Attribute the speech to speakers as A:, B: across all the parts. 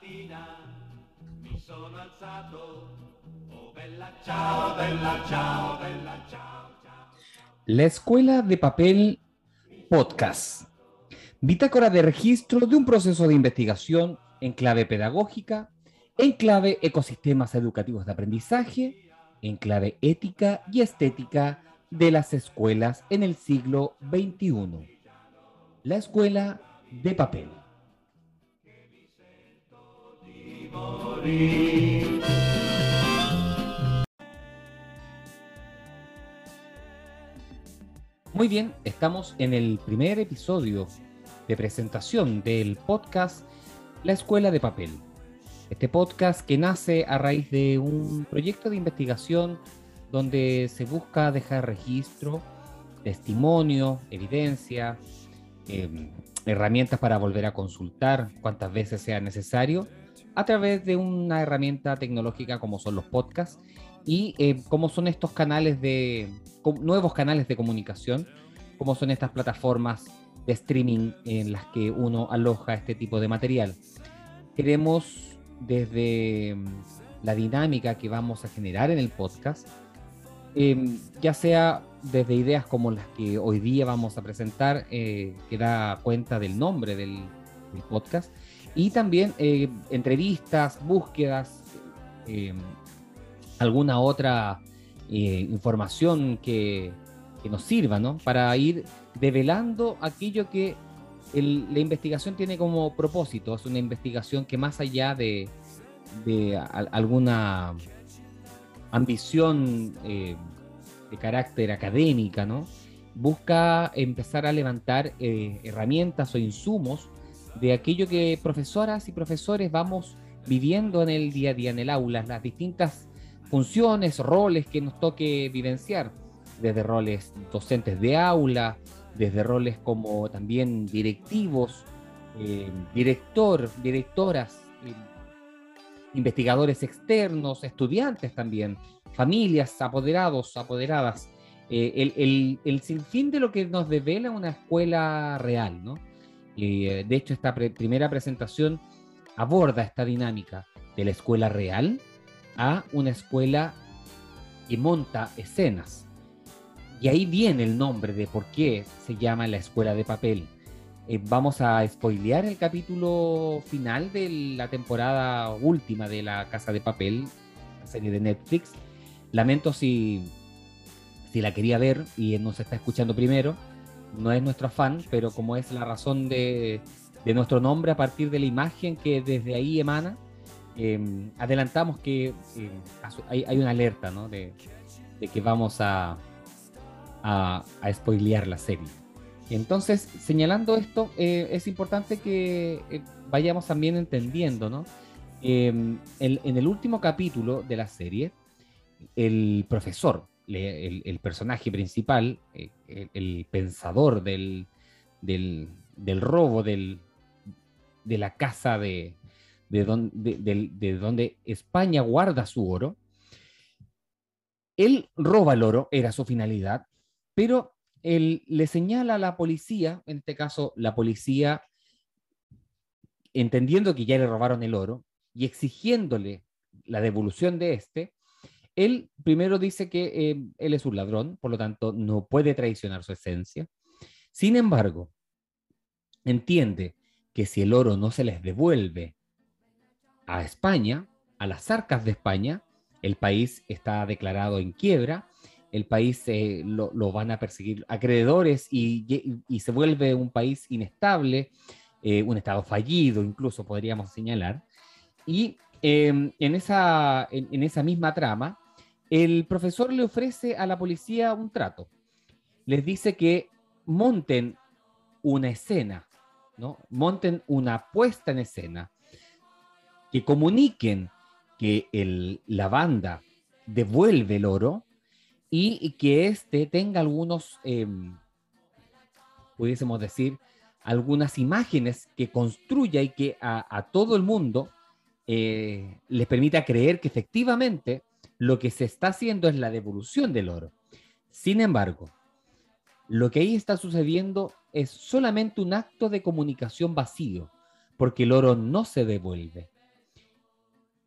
A: mi.
B: La Escuela de Papel Podcast. Bitácora de registro de un proceso de investigación en clave pedagógica, en clave ecosistemas educativos de aprendizaje, en clave ética y estética de las escuelas en el siglo XXI. La Escuela de Papel. Muy bien, estamos en el primer episodio de presentación del podcast La Escuela de Papel. Este podcast que nace a raíz de un proyecto de investigación donde se busca dejar registro, testimonio, evidencia, eh, herramientas para volver a consultar cuantas veces sea necesario a través de una herramienta tecnológica como son los podcasts y eh, como son estos canales de nuevos canales de comunicación, como son estas plataformas de streaming en las que uno aloja este tipo de material. Queremos desde mm, la dinámica que vamos a generar en el podcast, em, ya sea desde ideas como las que hoy día vamos a presentar, eh, que da cuenta del nombre del, del podcast, y también eh, entrevistas, búsquedas, eh, alguna otra eh, información que, que, nos sirva, ¿no? Para ir develando aquello que el, la investigación tiene como propósito. Es una investigación que más allá de, de alguna ambición de carácter académica, ¿no? Busca empezar a levantar herramientas o insumos de aquello que profesoras y profesores vamos viviendo en el día a día en el aula, las distintas funciones, roles que nos toque vivenciar, desde roles docentes de aula, desde roles como también directivos, eh, director, directoras, eh, investigadores externos, estudiantes también, familias, apoderados, apoderadas, eh, el, el, el sinfín de lo que nos devela una escuela real, ¿no? Eh, de hecho, esta primera presentación aborda esta dinámica de la escuela real a una escuela que monta escenas. Y ahí viene el nombre de por qué se llama la escuela de papel. Eh, vamos a spoilear el capítulo final de la temporada última de La Casa de Papel, la serie de Netflix. Lamento si, si la quería ver y nos está escuchando primero no es nuestro afán, pero como es la razón de, de nuestro nombre a partir de la imagen que desde ahí emana, eh, adelantamos que eh, hay, hay, una alerta ¿no? de, de, que vamos a, a, spoilear la serie. Entonces, señalando esto, eh, es importante que eh, vayamos también entendiendo, ¿no? El, en el último capítulo de la serie, el profesor, el, personaje principal, eh, el, pensador del, del, del robo del, de la casa de, de, de, de, donde España guarda su oro, él roba el oro, era su finalidad, pero él le señala a la policía, en este caso la policía, entendiendo que ya le robaron el oro y exigiéndole la devolución de este, él primero dice que eh, él es un ladrón, por lo tanto no puede traicionar su esencia. Sin embargo, entiende que si el oro no se les devuelve a España, a las arcas de España, el país está declarado en quiebra, el país eh, lo, van a perseguir acreedores y, se vuelve un país inestable, eh, un estado fallido incluso podríamos señalar. Y eh, en, esa, en esa misma trama, el profesor le ofrece a la policía un trato. Les dice que monten una escena, ¿no? Monten una puesta en escena, que comuniquen que el, la banda devuelve el oro y, que éste tenga algunos, eh, pudiésemos decir, algunas imágenes que construya y que a, a todo el mundo eh, les permita creer que efectivamente lo que se está haciendo es la devolución del oro. Sin embargo, lo que ahí está sucediendo es solamente un acto de comunicación vacío, porque el oro no se devuelve.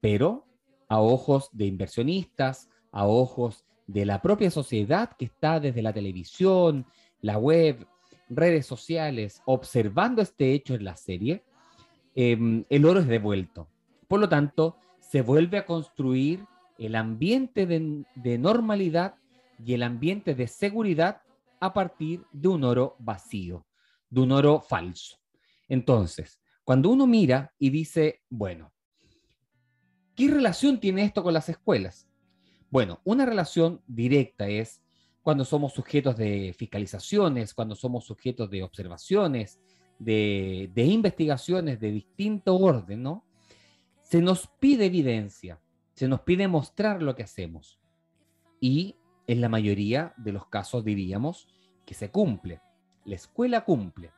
B: Pero a ojos de inversionistas, a ojos de la propia sociedad que está desde la televisión, la web, redes sociales, observando este hecho en la serie, em, el oro es devuelto. Por lo tanto, se vuelve a construir el ambiente de, de normalidad y el ambiente de seguridad a partir de un oro vacío, de un oro falso. Entonces, cuando uno mira y dice, bueno, ¿qué relación tiene esto con las escuelas? Bueno, una relación directa es cuando somos sujetos de fiscalizaciones, cuando somos sujetos de observaciones, de, investigaciones de distinto orden, ¿no? Se nos pide evidencia, se nos pide mostrar lo que hacemos. Y en la mayoría de los casos diríamos que se cumple. La escuela cumple.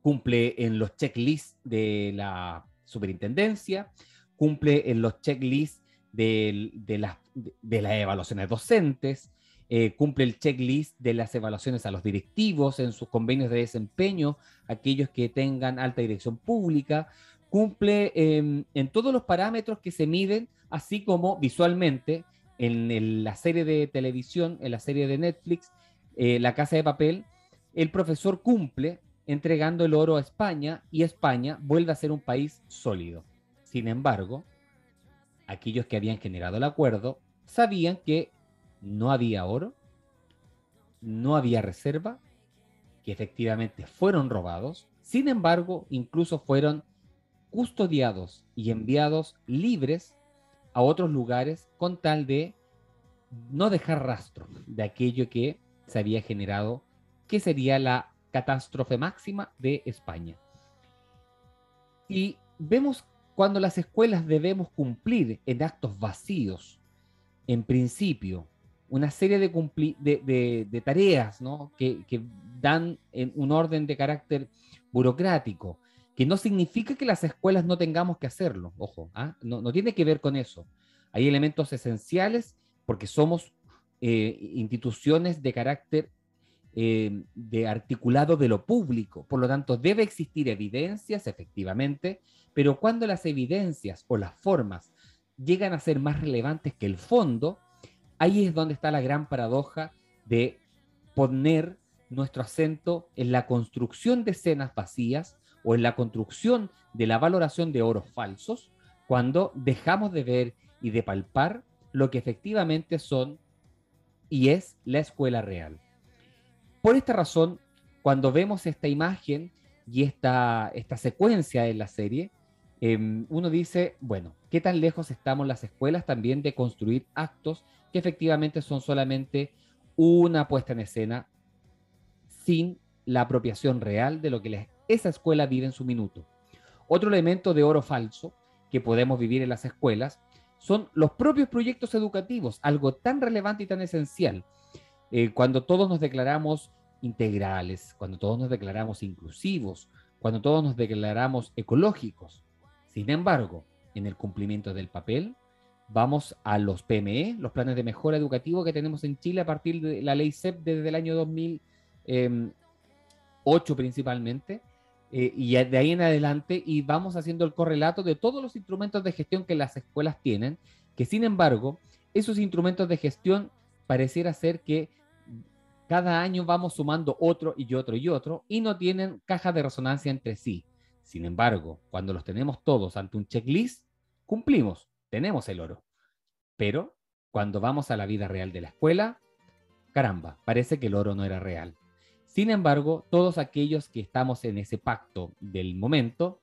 B: Cumple en los checklists de la superintendencia, cumple en los checklists de, las, de las evaluaciones docentes, eh, cumple el checklist de las evaluaciones a los directivos en sus convenios de desempeño, aquellos que tengan alta dirección pública, cumple em, en todos los parámetros que se miden, así como visualmente en la serie de televisión, en la serie de Netflix, eh, La Casa de Papel, el profesor cumple entregando el oro a España y España vuelve a ser un país sólido. Sin embargo, aquellos que habían generado el acuerdo sabían que no había oro, no había reserva, que efectivamente fueron robados, sin embargo, incluso fueron custodiados y enviados libres a otros lugares con tal de no dejar rastro de aquello que se había generado, que sería la catástrofe máxima de España. Y vemos cuando las escuelas debemos cumplir en actos vacíos, en principio, una serie de, tareas que, dan un orden de carácter burocrático, que no significa que las escuelas no tengamos que hacerlo, ojo, ¿ah? no, tiene que ver con eso. Hay elementos esenciales porque somos eh, instituciones de carácter eh, de articulado de lo público, por lo tanto debe existir evidencias, efectivamente, pero cuando las evidencias o las formas llegan a ser más relevantes que el fondo, ahí es donde está la gran paradoja de poner nuestro acento en la construcción de escenas vacías o en la construcción de la valoración de oros falsos, cuando dejamos de ver y de palpar lo que efectivamente son y es la escuela real. Por esta razón, cuando vemos esta imagen y esta, esta secuencia en la serie, em, uno dice, bueno, ¿qué tan lejos estamos las escuelas también de construir actos que efectivamente son solamente una puesta en escena sin la apropiación real de lo que esa escuela vive en su minuto. Otro elemento de oro falso que podemos vivir en las escuelas son los propios proyectos educativos, algo tan relevante y tan esencial. Eh, cuando todos nos declaramos integrales, cuando todos nos declaramos inclusivos, cuando todos nos declaramos ecológicos. Sin embargo, en el cumplimiento del papel, vamos a los PME, los planes de mejora educativo que tenemos en Chile a partir de la ley CEP desde el año 2008 principalmente, eh, y de ahí en adelante, y vamos haciendo el correlato de todos los instrumentos de gestión que las escuelas tienen, que sin embargo, esos instrumentos de gestión pareciera ser que cada año vamos sumando otro y otro y otro, y no tienen caja de resonancia entre sí. Sin embargo, cuando los tenemos todos ante un checklist, cumplimos, tenemos el oro. Pero cuando vamos a la vida real de la escuela, caramba, parece que el oro no era real. Sin embargo, todos aquellos que estamos en ese pacto del momento,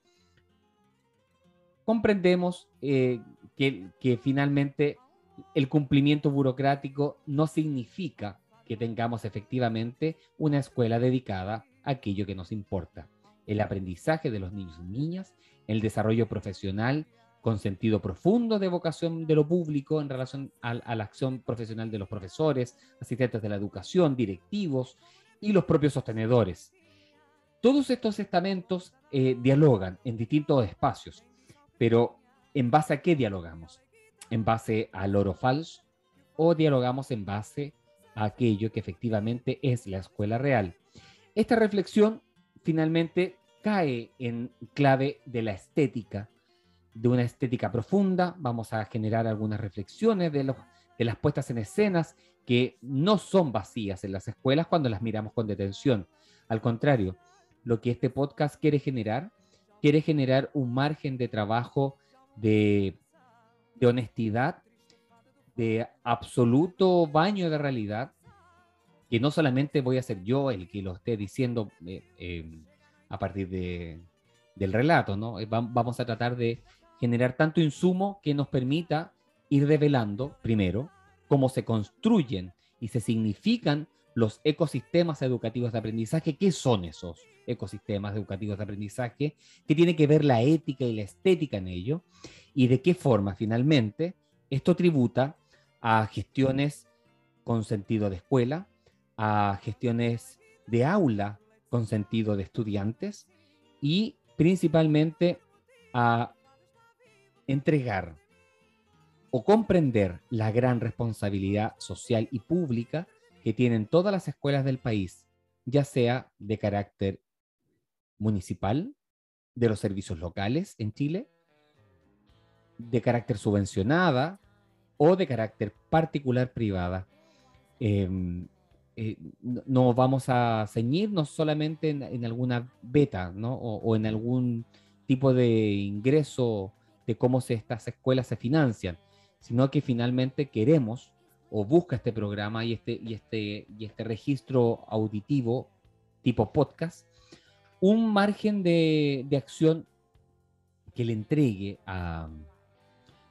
B: comprendemos eh, que, que finalmente el cumplimiento burocrático no significa que tengamos efectivamente una escuela dedicada a aquello que nos importa, el aprendizaje de los niños y niñas, el desarrollo profesional con sentido profundo de vocación de lo público en relación a, la acción profesional de los profesores, asistentes de la educación, directivos y los propios sostenedores. Todos estos estamentos eh, dialogan en distintos espacios, pero ¿en base a qué dialogamos? ¿En base al oro falso o dialogamos en base a aquello que efectivamente es la escuela real? Esta reflexión finalmente cae en clave de la estética, de una estética profunda. Vamos a generar algunas reflexiones de, los, de las puestas en escenas que no son vacías en las escuelas cuando las miramos con detención. Al contrario, lo que este podcast quiere generar, quiere generar un margen de trabajo de, honestidad, de absoluto baño de realidad, que no solamente voy a ser yo el que lo esté diciendo eh, eh, a partir de, del relato, ¿no? Eh, vamos a tratar de generar tanto insumo que nos permita ir revelando, primero, cómo se construyen y se significan los ecosistemas educativos de aprendizaje. ¿Qué son esos ecosistemas educativos de aprendizaje? ¿Qué tiene que ver la ética y la estética en ello? ¿Y de qué forma, finalmente, esto tributa a gestiones con sentido de escuela, a gestiones de aula con sentido de estudiantes y principalmente a entregar o comprender la gran responsabilidad social y pública que tienen todas las escuelas del país, ya sea de carácter municipal, de los servicios locales en Chile, de carácter subvencionada o de carácter particular privada. Em, eh, no vamos a ceñirnos solamente en, alguna beta, ¿no? O, en algún tipo de ingreso de cómo se, estas escuelas se financian, sino que finalmente queremos o busca este programa y este, y este, y este registro auditivo tipo podcast, un margen de, de acción que le entregue a,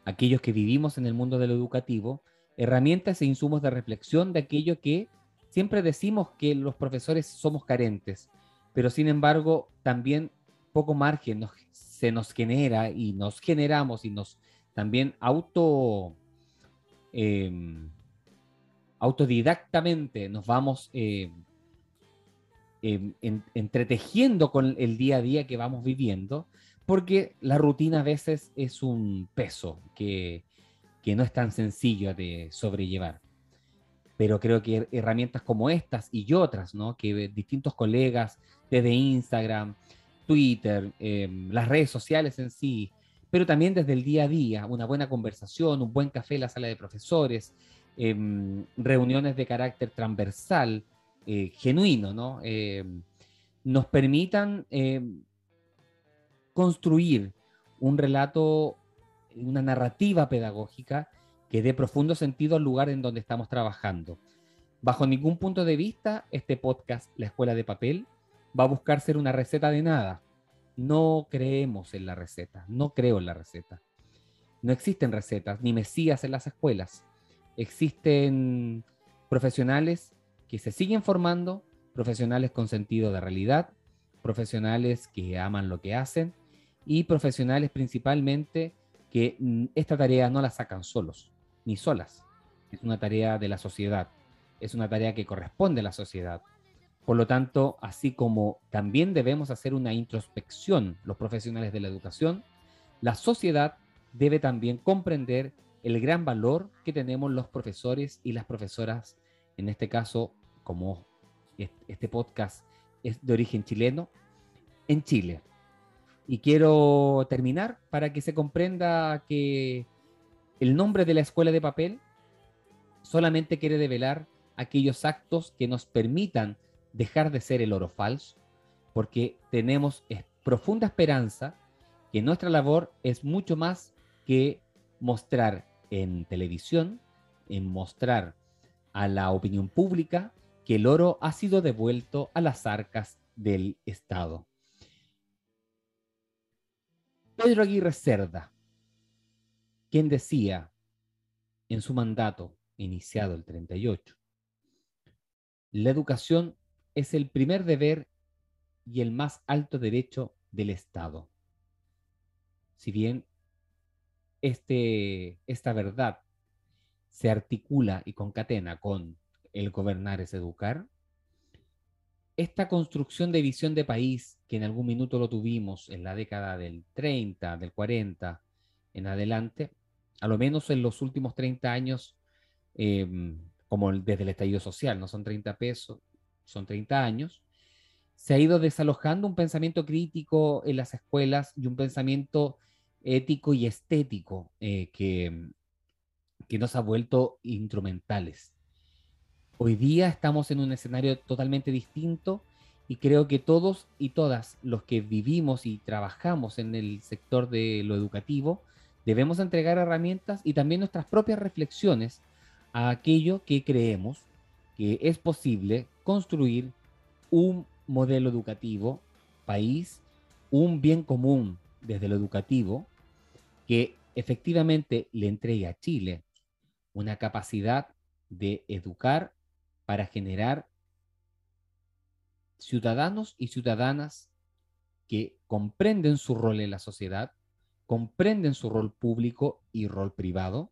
B: aquellos que vivimos en el mundo de educativo herramientas e insumos de reflexión de aquello que siempre decimos que los profesores somos carentes, pero sin embargo también poco margen se nos genera y nos generamos y nos también auto em, autodidactamente nos vamos em, em, entretejiendo con el día a día que vamos viviendo, porque la rutina a veces es un peso que, que no es tan sencillo de sobrellevar pero creo que herramientas como estas y otras, ¿no? Que distintos colegas desde Instagram, Twitter, las redes sociales en sí, pero también desde el día a día, una buena conversación, un buen café en la sala de profesores, em, reuniones de carácter transversal, eh, genuino, ¿no? Em, nos permitan construir un relato, una narrativa pedagógica que dé profundo sentido al lugar en donde estamos trabajando. Bajo ningún punto de vista, este podcast, La Escuela de Papel, va a buscar ser una receta de nada. No creemos en la receta, no creo en la receta. No existen recetas ni mesías en las escuelas. Existen profesionales que se siguen formando, profesionales con sentido de realidad, profesionales que aman lo que hacen y profesionales principalmente que mm, esta tarea no la sacan solos ni solas. Es una tarea de la sociedad, es una tarea que corresponde a la sociedad. Por lo tanto, así como también debemos hacer una introspección los profesionales de la educación, la sociedad debe también comprender el gran valor que tenemos los profesores y las profesoras, en este caso, como este podcast es de origen chileno, en Chile. Y quiero terminar para que se comprenda que el nombre de la escuela de papel solamente quiere develar aquellos actos que nos permitan dejar de ser el oro falso, porque tenemos profunda esperanza que nuestra labor es mucho más que mostrar en televisión, en mostrar a la opinión pública que el oro ha sido devuelto a las arcas del Estado. Pedro Aguirre Cerda, quien decía en su mandato iniciado el 38, la educación es el primer deber y el más alto derecho del Estado. Si bien este, esta verdad se articula y concatena con el gobernar es educar, esta construcción de visión de país que en algún minuto lo tuvimos en la década del 30, del 40 en adelante, a lo menos en los últimos 30 años, em, como desde el estallido social, no son 30 pesos, son 30 años, se ha ido desalojando un pensamiento crítico en las escuelas y un pensamiento ético y estético eh, que, que nos ha vuelto instrumentales. Hoy día estamos en un escenario totalmente distinto y creo que todos y todas los que vivimos y trabajamos en el sector de lo educativo debemos entregar herramientas y también nuestras propias reflexiones a aquello que creemos que es posible construir un modelo educativo, país, un bien común desde lo educativo que efectivamente le entregue a Chile una capacidad de educar para generar ciudadanos y ciudadanas que comprenden su rol en la sociedad, comprenden su rol público y rol privado,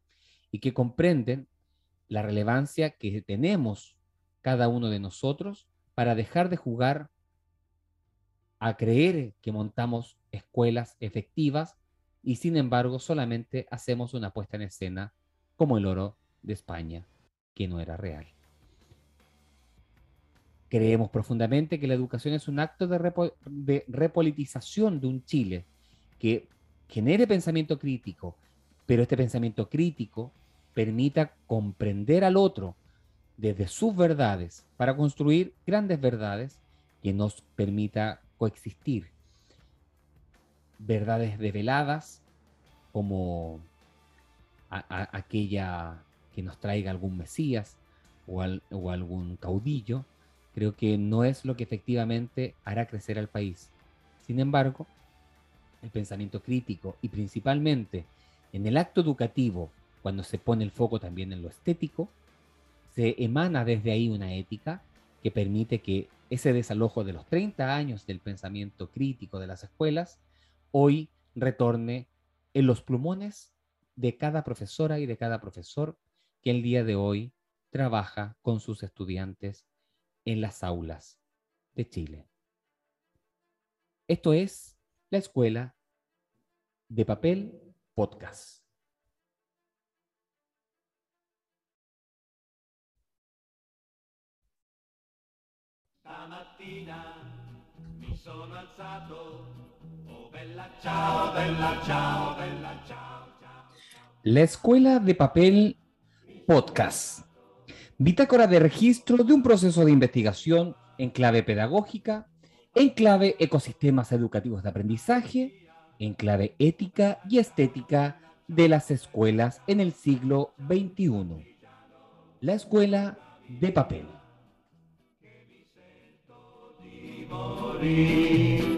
B: y que comprenden la relevancia que tenemos cada uno de nosotros para dejar de jugar a creer que montamos escuelas efectivas y sin embargo solamente hacemos una puesta en escena como el oro de España, que no era real. Creemos profundamente que la educación es un acto de, repolitización de un Chile que genere pensamiento crítico, pero este pensamiento crítico permita comprender al otro desde sus verdades para construir grandes verdades que nos permita coexistir. Verdades develadas como aquella que nos traiga algún Mesías o algún caudillo, creo que no es lo que efectivamente hará crecer al país. Sin embargo, el pensamiento crítico y principalmente en el acto educativo, cuando se pone el foco también en lo estético, se emana desde ahí una ética que permite que ese desalojo de los 30 años del pensamiento crítico de las escuelas hoy retorne en los plumones de cada profesora y de cada profesor que el día de hoy trabaja con sus estudiantes en las aulas de Chile. Esto es la Escuela de Papel Podcast. La Escuela de Papel Podcast bitácora de registro de un proceso de investigación en clave pedagógica, en clave ecosistemas educativos de aprendizaje, en clave ética y estética de las escuelas en el siglo XXI. La escuela de papel. Mori.